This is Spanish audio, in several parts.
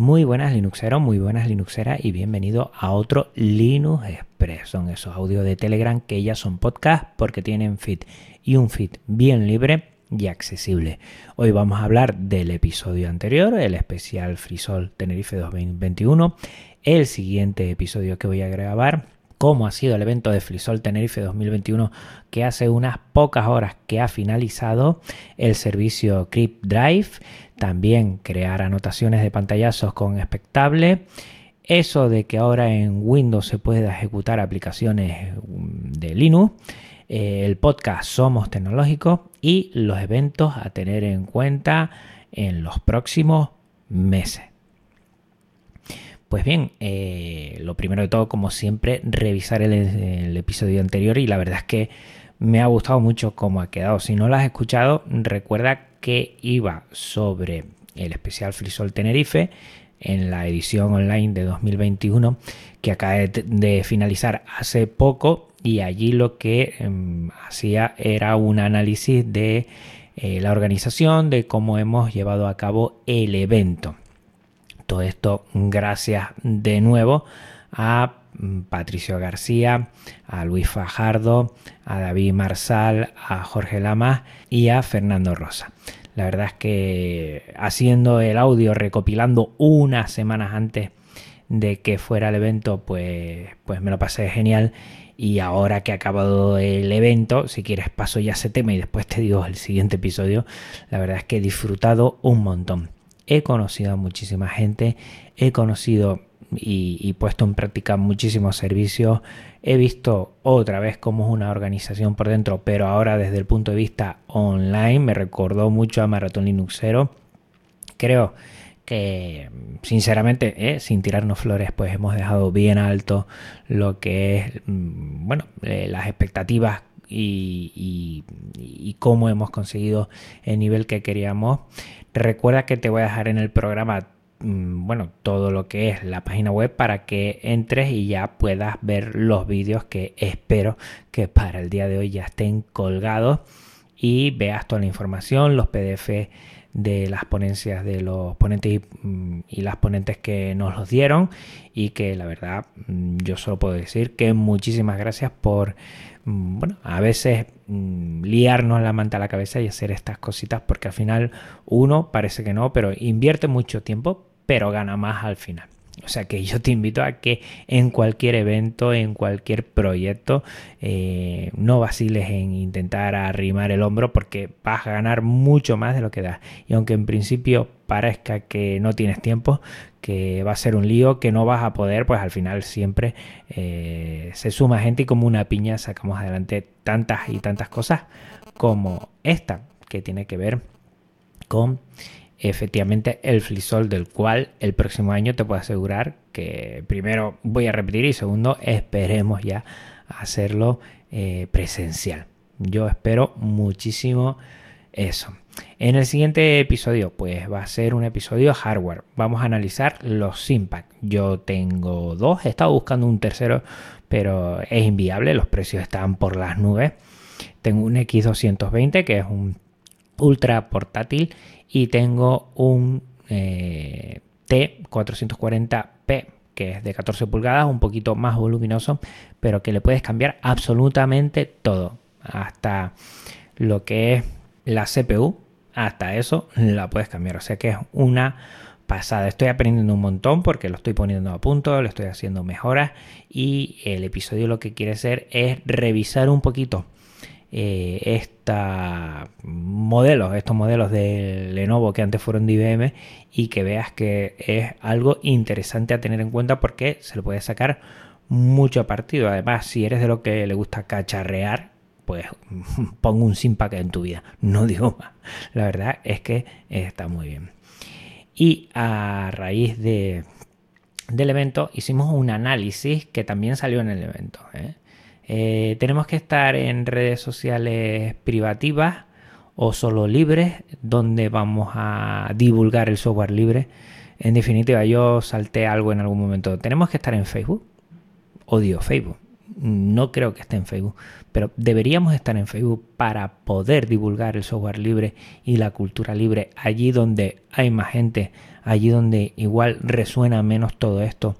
Muy buenas Linuxeros, muy buenas Linuxeras y bienvenido a otro Linux Express. Son esos audios de Telegram que ya son podcast porque tienen feed y un feed bien libre y accesible. Hoy vamos a hablar del episodio anterior, el especial Frisol Tenerife 2021. El siguiente episodio que voy a grabar cómo ha sido el evento de Frisol Tenerife 2021 que hace unas pocas horas que ha finalizado el servicio Crypt Drive, también crear anotaciones de pantallazos con expectable, eso de que ahora en Windows se pueda ejecutar aplicaciones mm, de Linux, eh, el podcast Somos Tecnológicos y los eventos a tener en cuenta en los próximos meses. Pues bien, eh, lo primero de todo, como siempre, revisar el, episodio anterior y la verdad es que me ha gustado mucho cómo ha quedado. Si no lo has escuchado, recuerda que iba sobre el especial Frisol Tenerife en la edición online de 2021 que acaba de, finalizar hace poco y allí lo que em, hacía era un análisis de eh, la organización, de cómo hemos llevado a cabo el evento. Todo esto gracias de nuevo a mm, Patricio García, a Luis Fajardo, a David Marsal, a Jorge Lamas y a Fernando Rosa. La verdad es que haciendo el audio, recopilando unas semanas antes de que fuera el evento, pues, pues me lo pasé genial. Y ahora que ha acabado el evento, si quieres paso ya ese tema y después te digo el siguiente episodio, la verdad es que he disfrutado un montón he conocido a muchísima gente, he conocido y, puesto en práctica muchísimos servicios, he visto otra vez cómo es una organización por dentro, pero ahora desde el punto de vista online me recordó mucho a Maratón Linuxero. Creo que sinceramente, eh, sin tirarnos flores, pues hemos dejado bien alto lo que es, mm, bueno, eh, las expectativas y, cómo hemos conseguido el nivel que queríamos. Recuerda que te voy a dejar en el programa mm, bueno, todo lo que es la página web para que entres y ya puedas ver los vídeos que espero que para el día de hoy ya estén colgados y veas toda la información, los PDF de las ponencias de los ponentes y, mm, y, las ponentes que nos los dieron y que la verdad mm, yo solo puedo decir que muchísimas gracias por bueno, a veces mm, liarnos la manta a la cabeza y hacer estas cositas porque al final uno parece que no, pero invierte mucho tiempo, pero gana más al final. O sea que yo te invito a que en cualquier evento, en cualquier proyecto, eh, no vaciles en intentar arrimar el hombro porque vas a ganar mucho más de lo que das. Y aunque en principio parezca que no tienes tiempo, que va a ser un lío, que no vas a poder, pues al final siempre eh, se suma gente y como una piña sacamos adelante tantas y tantas cosas como esta, que tiene que ver con efectivamente el flisol del cual el próximo año te puedo asegurar que primero voy a repetir y segundo esperemos ya hacerlo eh, presencial. Yo espero muchísimo eso. En el siguiente episodio, pues va a ser un episodio hardware. Vamos a analizar los Impact. Yo tengo dos, he estado buscando un tercero, pero es inviable, los precios están por las nubes. Tengo un X220 que es un ultra portátil y tengo un eh, T440P que es de 14 pulgadas, un poquito más voluminoso, pero que le puedes cambiar absolutamente todo, hasta lo que es la CPU, hasta eso la puedes cambiar, o sea que es una pasada. Estoy aprendiendo un montón porque lo estoy poniendo a punto, lo estoy haciendo mejoras y el episodio lo que quiere ser es revisar un poquito eh, esta modelos, estos modelos de Lenovo que antes fueron de IBM y que veas que es algo interesante a tener en cuenta porque se le puede sacar mucho partido. Además, si eres de lo que le gusta cacharrear, pues pongo un Simpack en tu vida. No digo más. La verdad es que está muy bien. Y a raíz de, del evento hicimos un análisis que también salió en el evento. ¿eh? Eh, tenemos que estar en redes sociales privativas o solo libres, donde vamos a divulgar el software libre. En definitiva, yo salté algo en algún momento. Tenemos que estar en Facebook. Odio Facebook. No creo que esté en Facebook, pero deberíamos estar en Facebook para poder divulgar el software libre y la cultura libre allí donde hay más gente, allí donde igual resuena menos todo esto,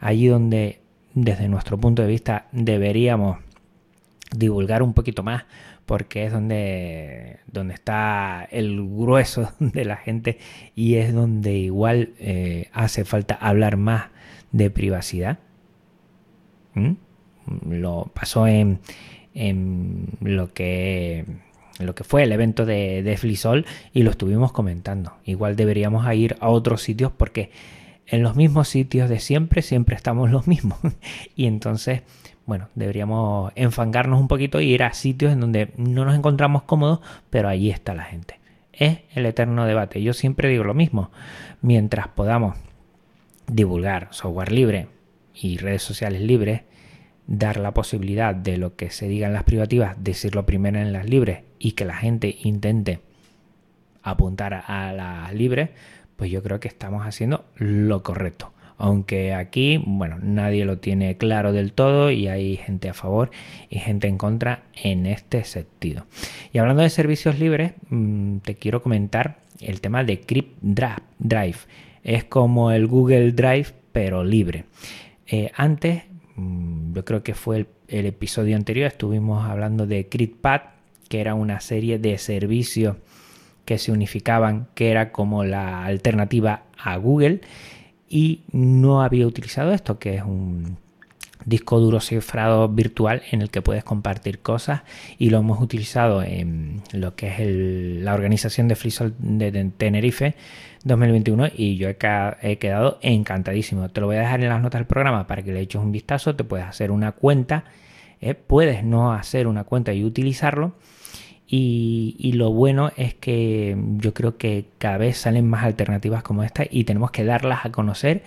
allí donde desde nuestro punto de vista deberíamos divulgar un poquito más porque es donde, donde está el grueso de la gente y es donde igual eh, hace falta hablar más de privacidad. ¿Mm? Lo pasó en, lo que lo que fue el evento de, de Flisol y lo estuvimos comentando. Igual deberíamos ir a otros sitios porque en los mismos sitios de siempre siempre estamos los mismos y entonces bueno, deberíamos enfangarnos un poquito y ir a sitios en donde no nos encontramos cómodos, pero allí está la gente. Es el eterno debate. Yo siempre digo lo mismo. Mientras podamos divulgar software libre y redes sociales libres, dar la posibilidad de lo que se diga en las privativas, decirlo primero en las libres y que la gente intente apuntar a las libres, pues yo creo que estamos haciendo lo correcto aunque aquí, bueno, nadie lo tiene claro del todo y hay gente a favor y gente en contra en este sentido. Y hablando de servicios libres, mm, te quiero comentar el tema de Crypt Drive. Es como el Google Drive, pero libre. Eh, antes, yo creo que fue el, episodio anterior, estuvimos hablando de CryptPad, que era una serie de servicios que se unificaban, que era como la alternativa a Google y no había utilizado esto, que es un disco duro cifrado virtual en el que puedes compartir cosas y lo hemos utilizado en lo que es la organización de FreeSol de Tenerife 2021 y yo he, quedado encantadísimo. Te lo voy a dejar en las notas del programa para que le eches un vistazo, te puedes hacer una cuenta, ¿eh? puedes no hacer una cuenta y utilizarlo y, lo bueno es que yo creo que cada vez salen más alternativas como esta y tenemos que darlas a conocer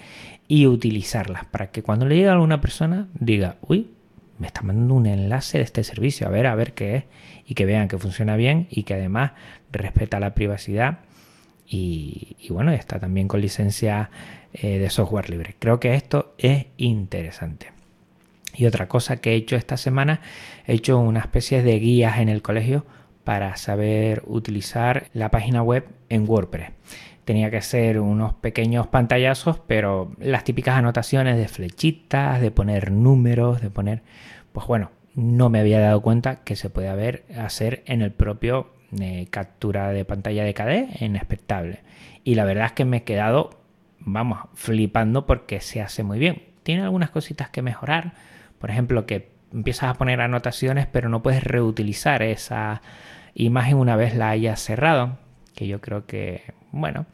y utilizarlas para que cuando le llegue a alguna persona diga, uy, me está mandando un enlace de este servicio, a ver, a ver qué es, y que vean que funciona bien y que además respeta la privacidad y, bueno, está también con licencia eh, de software libre. Creo que esto es interesante. Y otra cosa que he hecho esta semana, he hecho una especie de guías en el colegio para saber utilizar la página web en WordPress. Tenía que ser unos pequeños pantallazos, pero las típicas anotaciones de flechitas, de poner números, de poner, pues bueno, no me había dado cuenta que se puede hacer en el propio captura de pantalla de KDE en. Y la verdad es que me he quedado, vamos, flipando porque se hace muy bien. Tiene algunas cositas que mejorar. Por ejemplo, que empiezas a poner anotaciones, pero no puedes reutilizar esa imagen una vez la hayas cerrado, que yo creo que, bueno,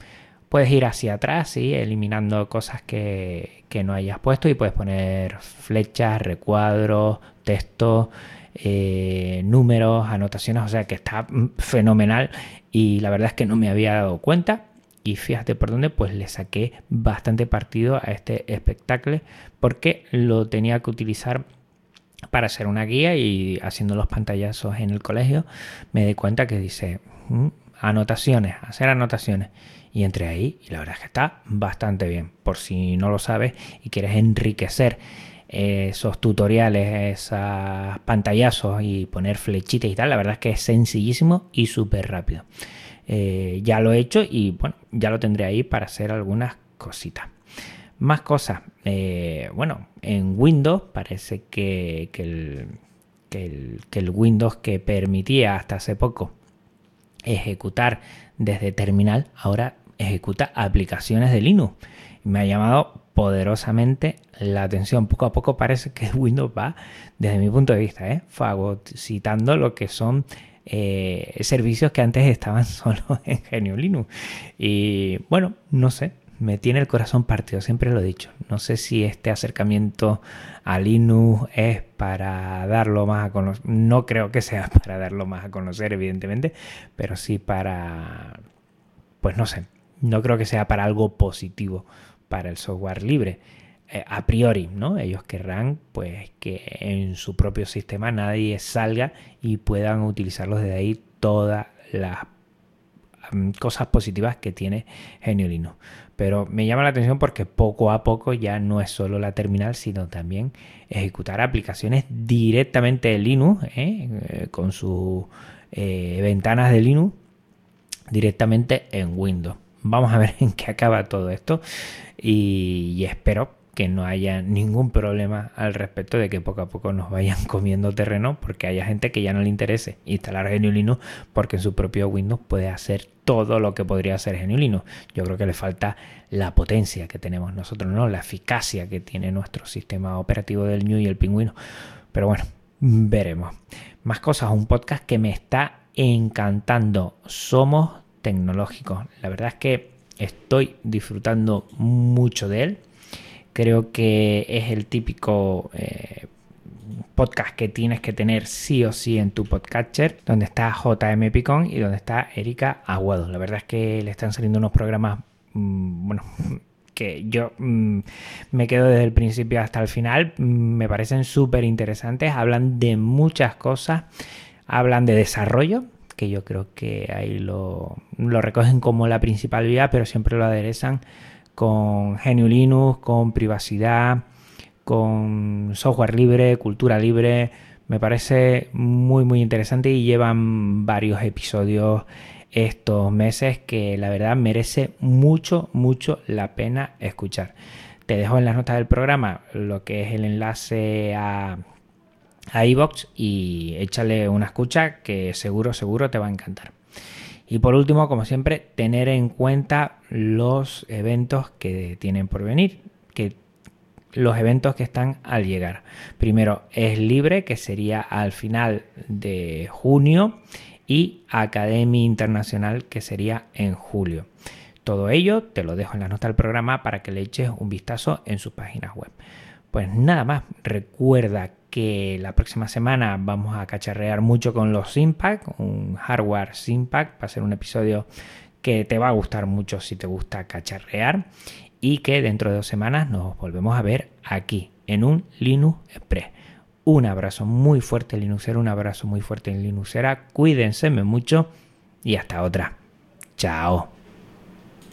puedes ir hacia atrás, y eliminando cosas que, que, no hayas puesto y puedes poner flechas, recuadros, texto, eh, números, anotaciones, o sea que está fenomenal. Y la verdad es que no me había dado cuenta y fíjate por dónde pues le saqué bastante partido a este espectáculo porque lo tenía que utilizar para hacer una guía y haciendo los pantallazos en el colegio me di cuenta que dice mm, anotaciones, hacer anotaciones y entre ahí y la verdad es que está bastante bien por si no lo sabes y quieres enriquecer esos tutoriales, esos pantallazos y poner flechitas y tal, la verdad es que es sencillísimo y súper rápido. Eh, ya lo he hecho y bueno, ya lo tendré ahí para hacer algunas cositas. Más cosas. Eh, bueno, en Windows parece que, el, el, Windows que permitía hasta hace poco ejecutar desde terminal, ahora ejecuta aplicaciones de Linux. Me ha llamado poderosamente la atención. Poco a poco parece que Windows va, desde mi punto de vista, ¿eh? fagocitando lo que son eh, servicios que antes estaban solo en Genio Linux. Y bueno, no sé, me tiene el corazón partido, siempre lo he dicho. No sé si este acercamiento a Linux es para darlo más a conocer. No creo que sea para darlo más a conocer, evidentemente, pero sí para, pues no sé, no creo que sea para algo positivo para el software libre. Eh, a priori, ¿no? Ellos querrán pues que en su propio sistema nadie salga y puedan utilizarlos desde ahí todas las cosas positivas que tiene Genio Linux. Pero me llama la atención porque poco a poco ya no es solo la terminal, sino también ejecutar aplicaciones directamente de Linux, ¿eh? Eh, con sus eh, ventanas de Linux directamente en Windows. Vamos a ver en qué acaba todo esto y espero que no haya ningún problema al respecto de que poco a poco nos vayan comiendo terreno porque haya gente que ya no le interese instalar GNU Linux porque en su propio Windows puede hacer todo lo que podría hacer GNU Linux. Yo creo que le falta la potencia que tenemos nosotros, ¿no? La eficacia que tiene nuestro sistema operativo del GNU y el pingüino. Pero bueno, veremos. Más cosas, un podcast que me está encantando. Somos tecnológicos. La verdad es que estoy disfrutando mucho de él. Creo que es el típico eh, podcast que tienes que tener sí o sí en tu podcatcher, donde está JM Picón y donde está Erika Aguado. La verdad es que le están saliendo unos programas, mm, bueno, que yo mm, me quedo desde el principio hasta el final. Mm, me parecen súper interesantes. Hablan de muchas cosas. Hablan de desarrollo, que yo creo que ahí lo, lo recogen como la principal vía, pero siempre lo aderezan con GNU Linux, con privacidad, con software libre, cultura libre. Me parece muy muy interesante y llevan varios episodios estos meses que la verdad merece mucho mucho la pena escuchar. Te dejo en las notas del programa lo que es el enlace a a y échale una escucha que seguro seguro te va a encantar. Y por último, como siempre, tener en cuenta los eventos que tienen por venir, que los eventos que están al llegar. Primero es libre, que sería al final de junio, y Academia Internacional, que sería en julio. Todo ello te lo dejo en la nota del programa para que le eches un vistazo en sus páginas web. Pues nada más, recuerda que la próxima semana vamos a cacharrear mucho con los Impact, un hardware Impact, va a ser un episodio que te va a gustar mucho si te gusta cacharrear y que dentro de dos semanas nos volvemos a ver aquí en un Linux Express. Un abrazo muy fuerte Linuxero, un abrazo muy fuerte en Linuxera, cuídense mucho y hasta otra. Chao.